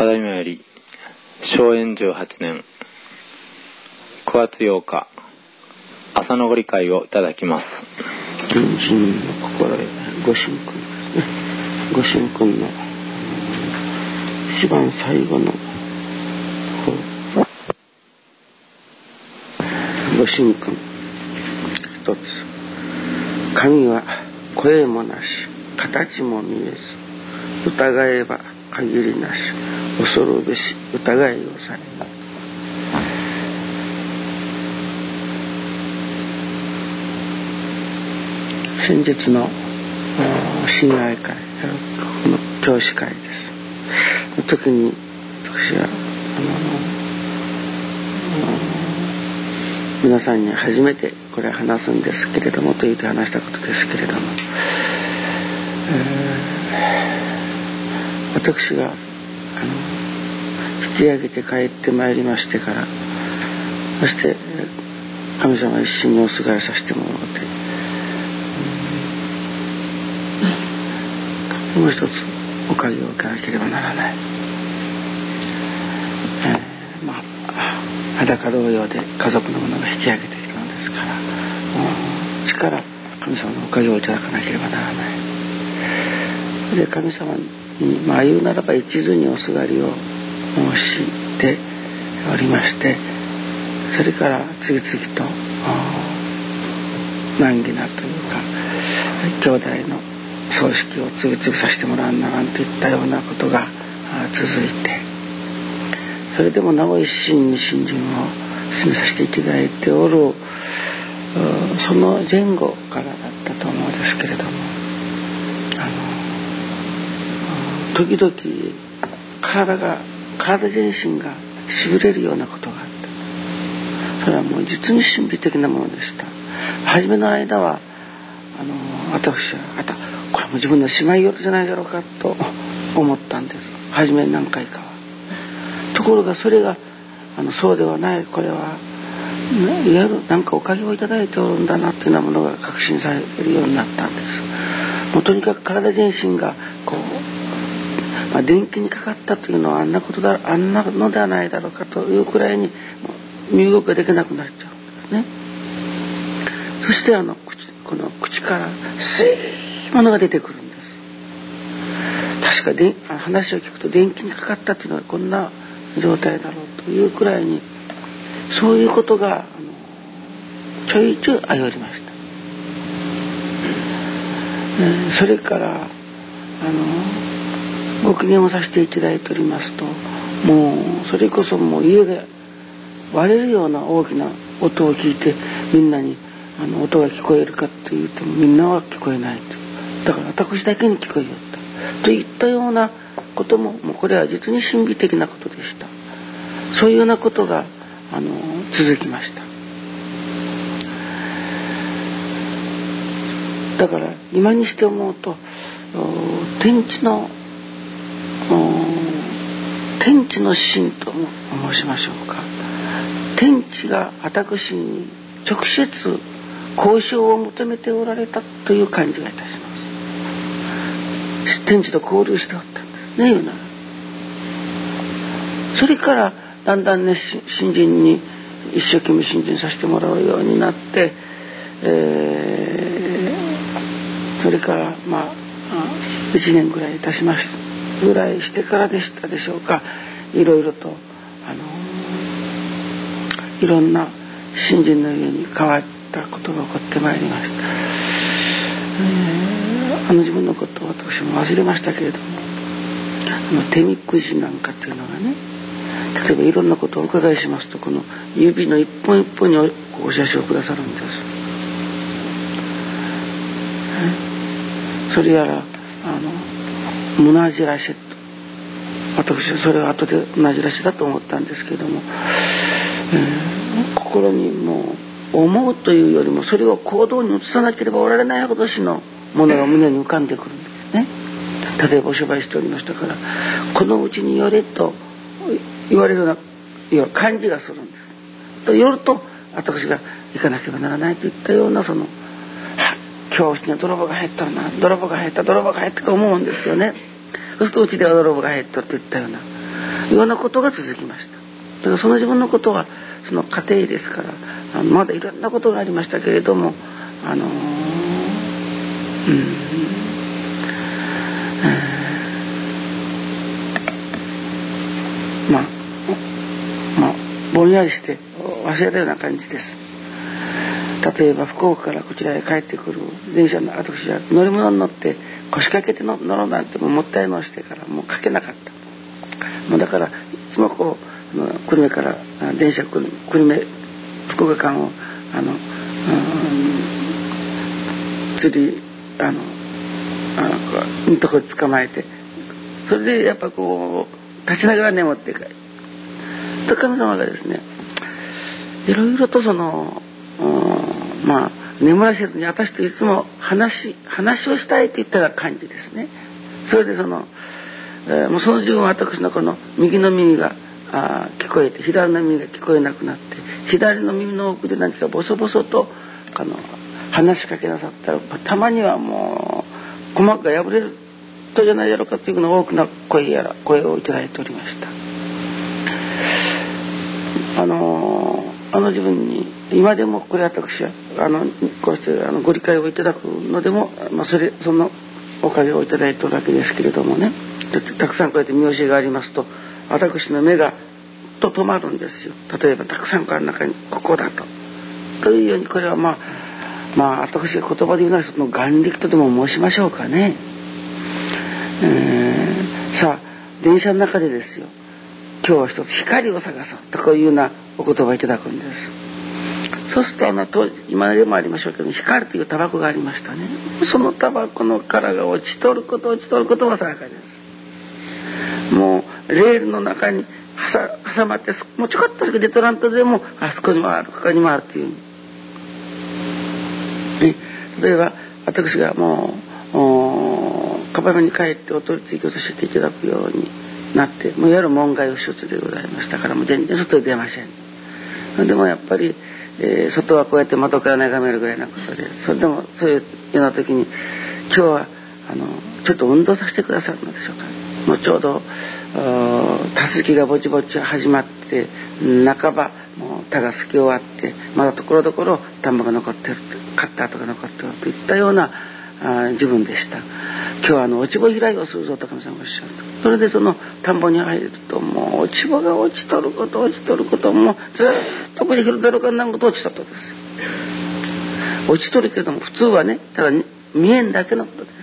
ただいまより荘園18年9月8日朝のご理解をいただきます。人の心得ご神君。ご神君の一番最後のご神君一つ。神は声もなし形も見えず疑えば限りなし。恐るべし疑いをされない先日の親愛会の教師会です。の時に私はあの皆さんに初めてこれ話すんですけれどもと言って話したことですけれども、えー、私があの引き上げて帰ってまいりましてからそして神様一心におすがりさせてもらってもう一つおかげを受けなければならない、えー、まあ裸同様で家族の者が引き上げているのですから力神様のおかげをいただかなければならない。で神様にまあ言うならば一途におすがりを申しておりましてそれから次々と難儀なというか兄弟の葬式を次々させてもらうななんていったようなことが続いてそれでもなお一心に信心を進めさせていただいておるその前後からだったと思うんですけれどもあの時々体が体全身がしびれるようなことがあった。それはもう実に神秘的なものでした。初めの間はあの私はあたこれも自分のしまい事じゃないだろうかと思ったんです。初め何回かは。ところがそれがあのそうではない。これはいわゆる何かおかげをいただいておるんだなっていうようなものが確信されるようになったんです。もうとにかく体全身がこう、まあ、電気にかかったというのはあんなことだあんなのではないだろうかというくらいに身動きができなくなっちゃうんですね。そしてあの口この口からスイーものが出てくるんです。確かで話を聞くと電気にかかったっていうのはこんな状態だろうというくらいにそういうことがあのちょいちょいあよりました、え、それからあのご機嫌をさせていただいておりますともうそれこそもう家が割れるような大きな音を聞いてみんなにあの音が聞こえるかって言ってもみんなは聞こえないと。だから私だけに聞こえよったといったようなことももうこれは実に神秘的なことでした。そういうようなことがあの続きました。だから今にして思うと天地の天地の神と申しましょうか。天地が私に直接交渉を求めておられたという感じがいたします。天地と交流しておった。ね言うならそれからだんだんね新人に一生懸命新人させてもらうようになって、えー、それからまあ1年ぐらい経ちますぐらいしてからでしたでしょうかいろいろと、あの、いろんな新人の家に変わったことが起こってまいりました。えあの自分のことを私も忘れましたけれどもあの手みくじなんかっていうのがね例えばいろんなことをお伺いしますとこの指の一本一本にお写真をくださるんです。それやらあの胸じらし私はそれは後で同じらしだと思ったんですけども、えー、心にもう思うというよりもそれを行動に移さなければおられないほどしのものが胸に浮かんでくるんですね。例えばお芝居しておりましたからこのうちに寄れと言われるような感じがするんです。とよると私が行かなければならないといったようなその教室に泥棒が入ったな。泥棒が入った泥棒が入ったと思うんですよね。そうするとうちでは泥棒が入ったといったような。いろんなことが続きました。だからその自分のことはその家庭ですからあのまだいろんなことがありましたけれどもあのうん、まあまあぼんやりして忘れたような感じです。例えば福岡からこちらへ帰ってくる電車の私は乗り物に乗って腰掛けて乗ろうなんてもったいのしてからもうかけなかった。もうだからいつもこう久留米から電車久留米福岡間をあの、うん、釣りあのあのとこ捕まえてそれでやっぱこう立ちながら眠って帰る。と神様がですねいろいろとその、まあ眠らせずに私といつも話話をしたいといったような感じですね。それでその、えー、もうその自分私のこの右の耳があ聞こえて左の耳が聞こえなくなって左の耳の奥で何かボソボソとあの話しかけなさったらたまにはもう鼓膜が破れるとじゃないやろかというような大きな声やら声をいただいておりました。あのあの自分に今でもこれ私はあのこうしてあのご理解をいただくのでも、まあ、それそのおかげをいただいておるわけですけれどもねたくさんこうやって見教えがありますと私の目がと止まるんですよ例えばたくさんから中にここだと。というようにこれはまあまあ私が言葉で言うならその眼力とでも申しましょうかね。え、さあ電車の中でですよ今日は一つ光を探そうとこういうようなお言葉をいただくんです。そうするとあの当時今でもありましょうけど光というタバコがありましたね。そのタバコの殻が落ちとること落ちとることは定かです。もうレールの中に挟まってもうちょこっとしか出とらんとでもあそこにもあるここにもあるっていう、ね、例えば私がもうカバンに帰ってお取り次ぎをさせていただくようになってもういわゆる門外不出でございましたからもう全然外に出ません。でもやっぱり、えー、外はこうやって窓から眺めるぐらいなことでそれでもそういうような時に今日はあのちょっと運動させてくださるのでしょうか。もうちょうどたすきがぼちぼち始まって半ばもう田がすき終わってまだところどころ田んぼが残ってるカッターとか残ってるといったようなあ自分でした。今日はあの落ち穂開いをするぞと神様おっしゃるとそれでその田んぼに入るともう落ち穂が落ちとること落ちとることもずっとこれ広ざるかなんこと落ちとることです落ちとるけども普通はねただ見えんだけのことです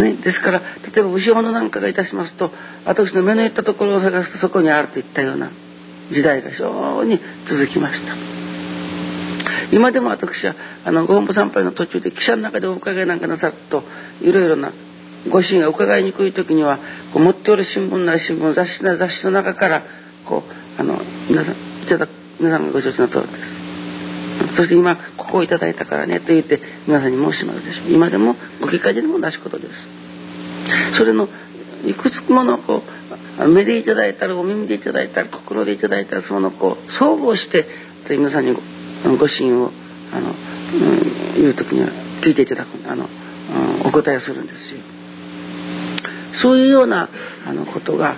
ね、ですから例えば後ろのなんかがいたしますと私の目のいったところを探すとそこにあるといったような時代が非常に続きました。今でも私はあのご本部参拝の途中で汽車の中でお伺いなんかなさるといろいろなご主人が伺いにくい時にはこう持っておる新聞なり新聞雑誌な雑誌の中からこうあの皆さんいただ皆さんがご承知の通りです。そして今ここをいただいたからねと言って皆さんに申しますでしょう。今でもご結果でも同じことです。それのいくつものこう目でいただいたりお耳でいただいたり心でいただいたりそのこう総合して皆さんにご支援をあの、うん、言う時には聞いていただくあの、うん、お答えをするんですよ。そういうようなあのことがあの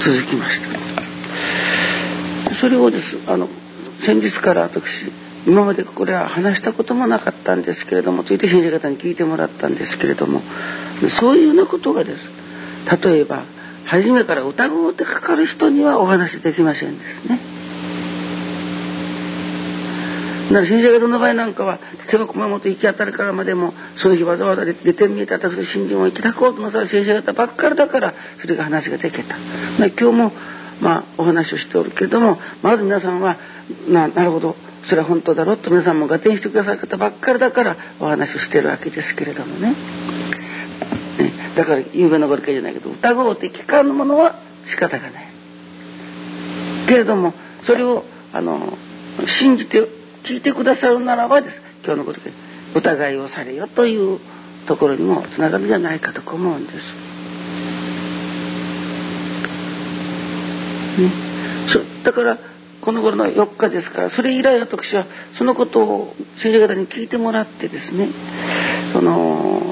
続きました。それをですあの先日から私今までこれは話したこともなかったんですけれどもと言って先生方に聞いてもらったんですけれどもそういうようなことがです例えば初めから疑うてかかる人にはお話できませんですね。だから先生方の場合なんかは例えば熊本行き当たりからまでもその日わざわざ出てみえた私の信心をいたこうとなさる先生方ばっかりだからそれが話ができた。まあ、今日もまあお話をしておるけれどもまず皆さんはななるほどそれは本当だろうと皆さんも合点してくださる方ばっかりだからお話をしてるわけですけれどもね。だから有名なご理解じゃないけど疑おうって聞かぬものは仕方がない。けれどもそれをあの信じて聞いてくださるならばです。今日のことで疑いをされよというところにもつながるんじゃないかと思うんです。ね、そだからこの頃の4日ですからそれ以来私はそのことを先生方に聞いてもらってですねその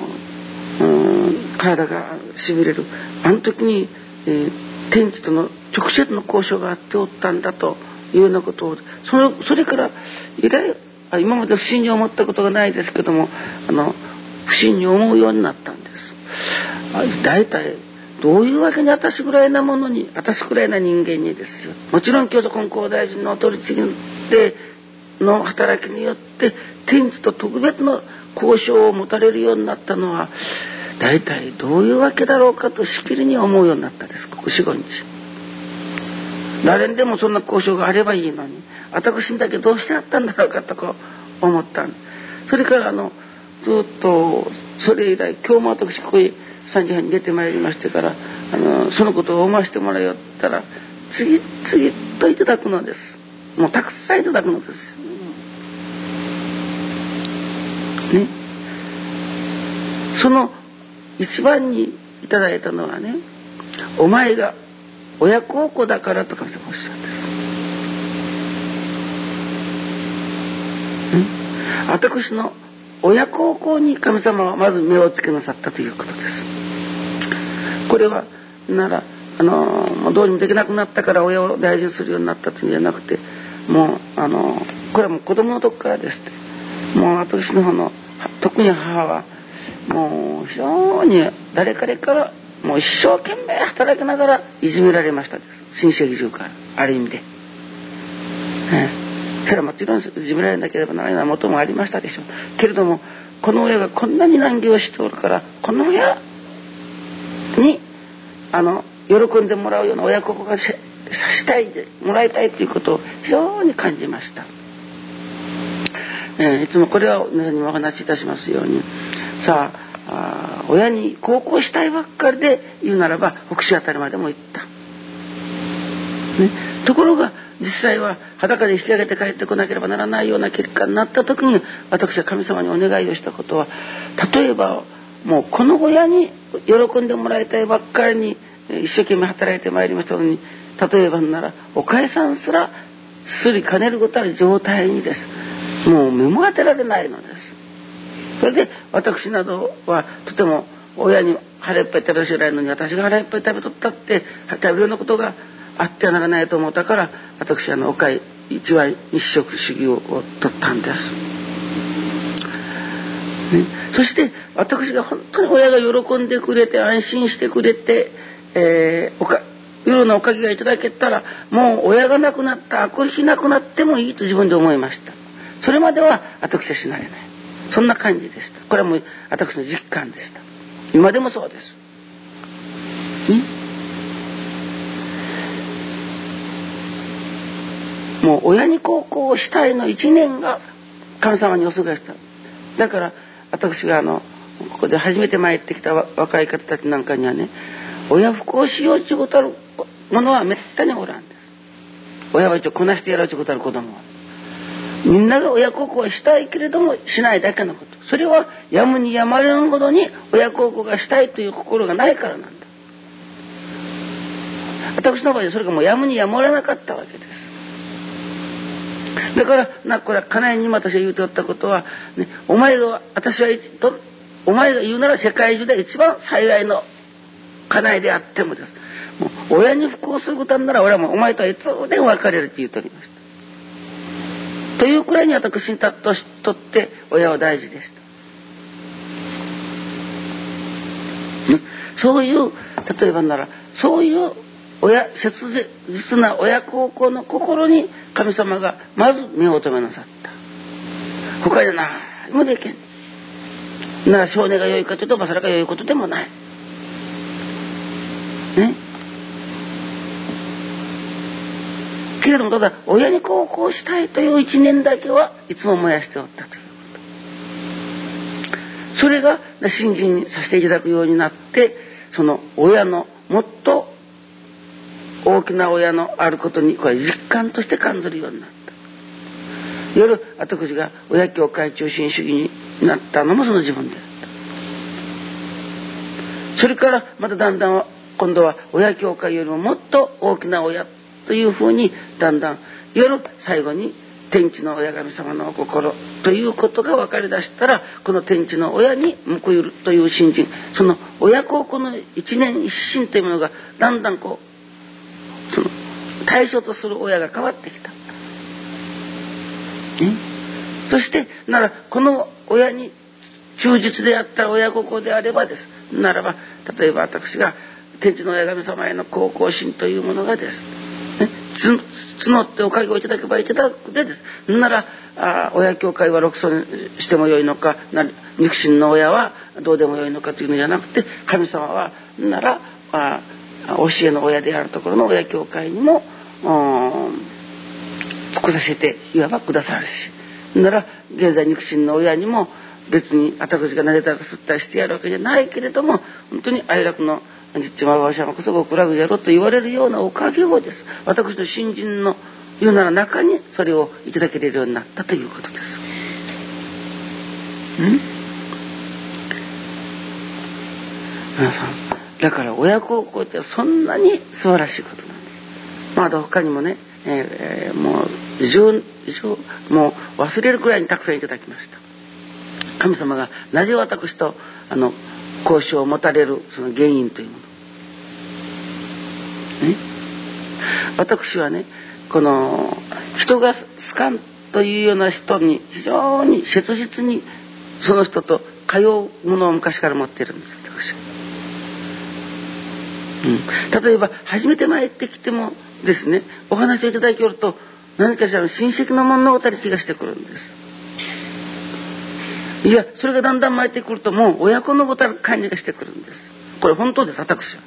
うん体がしびれる。あの時にえー、天地との直接の交渉があっておったんだというようなことをそのそれから以来今まで不審に思ったことがないですけどもあの不審に思うようになったんです。大体どういうわけに私ぐらいなものに私ぐらいな人間にですよ。もちろん教祖根高大臣の取り次ぎでの働きによって天地と特別の交渉を持たれるようになったのは大体どういうわけだろうかとしきりに思うようになったです。ここ四五日。誰にでもそんな交渉があればいいのに私にだけどうしてあったんだろうかとこう思ったそれからあのずっとそれ以来今日も私ここへ3時半に出てまいりましてからあのそのことを思わせてもらいよったら次々といただくのです。もうたくさんいただくのです。ね。その一番にいただいたのはねお前が親孝行だからと神様おっしゃるんです。私の親孝行に神様はまず目をつけなさったということです。これはならあのどうにもできなくなったから親を大事にするようになったというんじゃなくてもうあのこれはもう子供の時からですってもう私の方の特に母はもう非常に誰彼からもう一生懸命働きながらいじめられましたです親戚中からある意味で。ね、それはもちろんいじめられなければならないようなこともありましたでしょうけれどもこの親がこんなに難儀をしておるからこの親にあの喜んでもらうような親孝行がさしたいもらいたいということを非常に感じました。え、いつもこれは皆さんにお話しいたしますようにさああ親に孝行したいばっかりで言うならば北州あたりまでも行った。ね、ところが実際は裸で引き上げて帰ってこなければならないような結果になった時に私は神様にお願いをしたことは例えばもうこの親に喜んでもらいたいばっかりに一生懸命働いてまいりましたのに例えばならお母さんすらすりかねることある状態にです。もう目も当てられないのです。それで私などはとても親に腹いっぱい食べさせられるのに私が腹いっぱい食べとったって食べるようなことがあってはならないと思ったから私はあのお会一番一食主義を取ったんです。ね、そして私が本当に親が喜んでくれて安心してくれて、えー、おか夜のおかげがいただけたらもう親が亡くなったあくる日亡くなってもいいと自分で思いました。それまでは私は死なれないそんな感じでした。これはもう私の実感でした。今でもそうです。もう親に孝行したいの一年が神様におすがした。だから私があのここで初めて参ってきた若い方たちなんかにはね親不孝しようちゅうことあるものはめったにおらんです。親は一応こなしてやろうちゅうことある子供はみんなが親孝行したいけれどもしないだけのこと。それはやむにやまれんほどに親孝行がしたいという心がないからなんだ。私の場合それがもうやむにやまれなかったわけです。だからなこれは家内にも私が言うておったことは、ね、お前が私はとお前が言うなら世界中で一番最愛の家内であってもです。もう親に不幸することなら俺はもうお前とはいつでも別れるって言うとりました。というくらいに私にとって親は大事でした。そういう例えばならそういう親切実な親孝行の心に神様がまず目を留めなさった。他で何もできん。なら少年が良いかというとまさらが良いことでもない。ね？けれどもただ親に孝行したいという一念だけはいつも燃やしておったという。ことそれが信心にさせていただくようになってその親のもっと大きな親のあることにこれ実感として感じるようになった。夜私が親教会中心主義になったのもその自分であった。それからまただんだん今度は親教会よりももっと大きな親というふうにだんだん夜最後に天地の親神様のお心ということが分かりだしたらこの天地の親に報いるという信心。その親孝行の一年一心というものがだんだんこうその対象とする親が変わってきた。そしてならこの親に忠実であった親孝行であればです。ならば例えば私が天地の親神様への孝行心というものがです、ね、募っておかげをいただけばいただくでです。ならあ親教会は六尊してもよいのかな肉親の親はどうでもよいのかというのじゃなくて神様はならあ教えの親であるところの親教会にも尽くさせていわばくださるし。なら現在肉親の親にも別に私が撫でたらすったりしてやるわけじゃないけれども本当に愛楽の実はわしはこそ極楽じゃろと言われるようなおかげをです私の新人の言うなら中にそれをいただけれるようになったということです。ん？皆さんだから親孝行ってそんなに素晴らしいことなんです。まだ他にもね、えー、もうもう忘れるくらいにたくさんいただきました。神様がなぜ私とあの交渉を持たれるその原因というもの。ね、私はねこの人が好かんというような人に非常に切実にその人と通うものを昔から持っているんです私は。うん、例えば初めて参ってきてもですねお話をいただきよると何かしらの親戚の物語気がしてくるんです。いやそれがだんだん巻いてくるともう親子のことは感じがしてくるんです。これ本当です私は。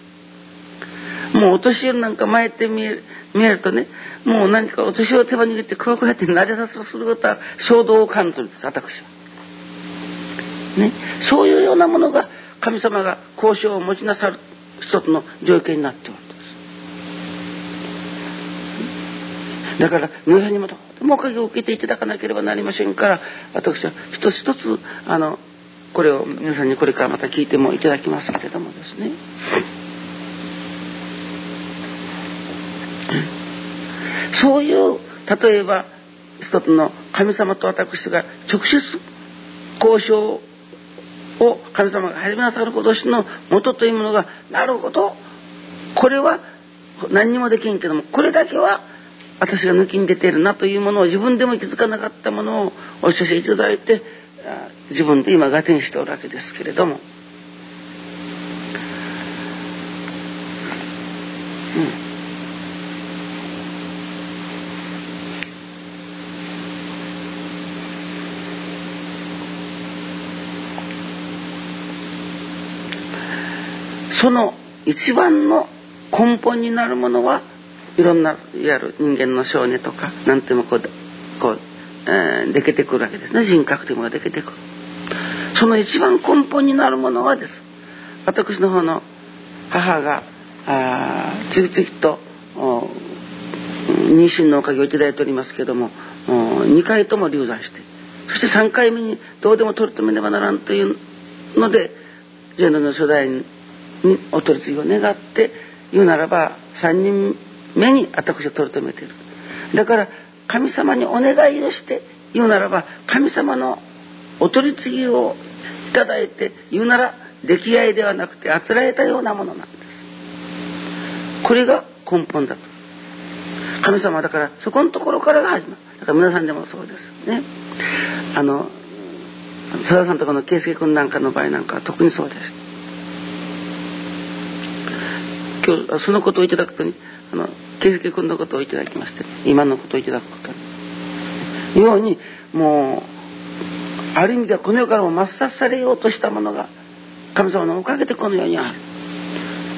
もうお年寄りなんか巻いて見え見えるとねもう何かお年寄りを手羽握ってクワクワって撫でさせすることは衝動を感じるんです私は。ね。そういうようなものが神様が交渉を持ちなさる一つの条件になっておるんです。だから皆さんにももおかげを受けていただかなければなりませんから私は一つ一つあのこれを皆さんにこれからまた聞いてもいただきますけれどもですね。そういう例えば一つの神様と私が直接交渉を神様が始めなさることしの元というものがなるほどこれは何にもできんけどもこれだけは私が抜きに出てるなというものを自分でも気づかなかったものをお知らせいただいて自分で今合点しておるわけですけれども。うんその一番の根本になるものはいろんないわゆる人間の性根とか何ていうもこうこう、えー、できてくるわけですね。人格というものができてくる。その一番根本になるものはです。私の方の母があ次々と妊娠のおかげをいただいておりますけども2回とも流産してそして3回目にどうでも取り留めねばならんというのでジェンの初代にお取り次ぎを願って言うならば3人目に私を取り留めている。だから神様にお願いをして言うならば神様のお取り次ぎをいただいて言うなら出来合いではなくてあつらえたようなものなんです。これが根本だと。神様だからそこのところからが始まる。だから皆さんでもそうです。ね。あの佐田さんとかの圭介君なんかの場合なんかは特にそうです。今日そのことをいただくとにあの圭介君のことをいただきまして今のことをいただくことようにもうある意味ではこの世からも抹殺されようとしたものが神様のおかげでこの世にある。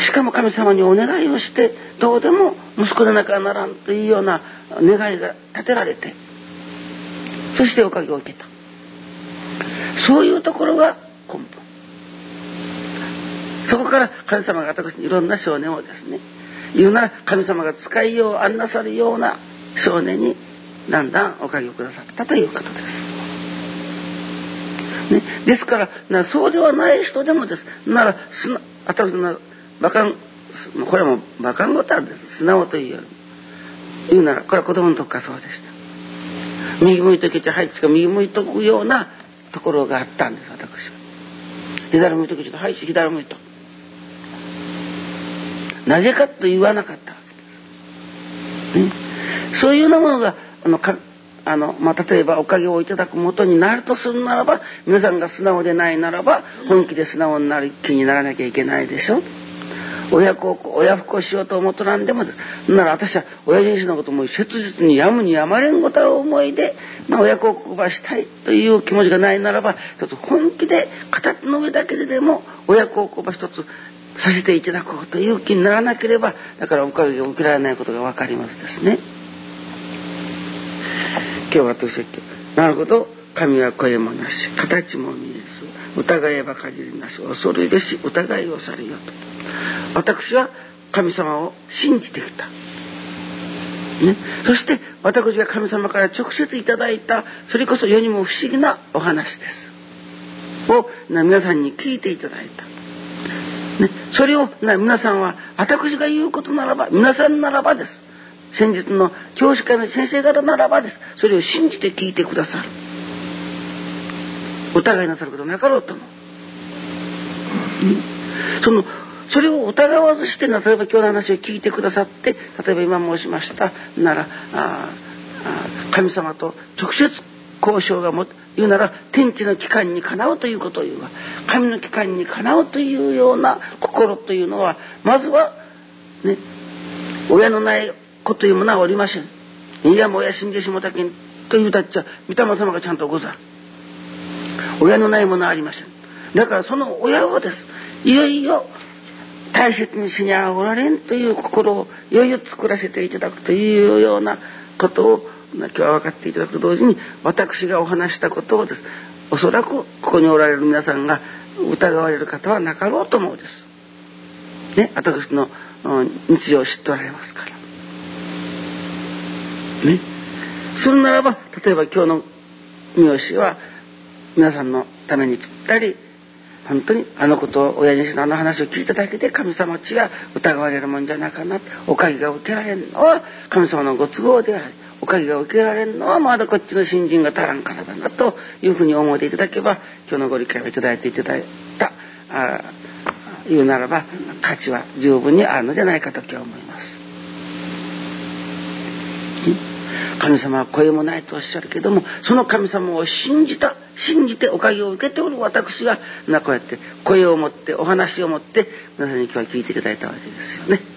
しかも神様にお願いをしてどうでも息子でなきゃならんというような願いが立てられてそしておかげを受けた。そういうところが根本。そこから神様が私にいろんな少年をですね言うなら神様が使いよう案なさるような少年にだんだんおかげをくださったということです。ね、ですからなそうではない人でもです。ならすな私の馬鹿これも馬鹿ごたんです。素直というより言うならこれは子供の時からそうでした。右向いとけてはいか右向いとくようなところがあったんです私は。左向いとけちょっとはい左向いと。なぜかと言わなかったわけ。です、ね、そういうようなものがあのかあの、まあ、例えばおかげをいただくもとになるとするならば皆さんが素直でないならば本気で素直になる気にならなきゃいけないでしょ。親子親不孝しようと思うとなんでもなら私は親父氏のことも切実にやむにやまれんごたる思いで、まあ、親孝行ばしたいという気持ちがないならば一つ本気で形の上だけででも親孝行ば一つさせていただこうという気にならなければだからおかげが受けられないことが分かりますですね。今日私はなるほど。神は声もなし形も見えず疑えば限りなし恐るべし疑いをされよと。私は神様を信じてきた、ね、そして私が神様から直接いただいたそれこそ世にも不思議なお話です。を皆さんに聞いていただいた、ね、それを皆さんは私が言うことならば皆さんならばです。先日の教師会の先生方ならばです。それを信じて聞いてくださる。疑いなさることなかろうとも、そのそれを疑わずして例えば今日の話を聞いてくださって例えば今申しましたならあ神様と直接交渉がも言うなら天地の機関にかなうということを言うわ。神の機関にかなうというような心というのはまずはね親のない子というものはおりません。いやもう親死んでしもたけんというたっちゃ御霊様がちゃんとござる。親のないものはありません。だからその親をですいよいよ大切にしにゃおられんという心をいよいよ作らせていただくというようなことを今日は分かっていただくと同時に私がお話したことをですおそらくここにおられる皆さんが疑われる方はなかろうと思うです。ね、私の日常を知っておられますから。ね。するならば例えば今日の三好は皆さんのためにぴったり本当にあのことを親父のあの話を聞いただけで神様ちが疑われるもんじゃなかなおかげが受けられるのは神様のご都合でありおかげが受けられるのはまだこっちの新人が足らんからだなというふうに思っていただけば今日のご理解をいただいていただいたあ言うならば価値は十分にあるのじゃないかと今日思います。神様は声もないとおっしゃるけどもその神様を信じた信じておかげを受けておる私がこうやって声を持ってお話を持って皆さんに今日は聞いていただいたわけですよね。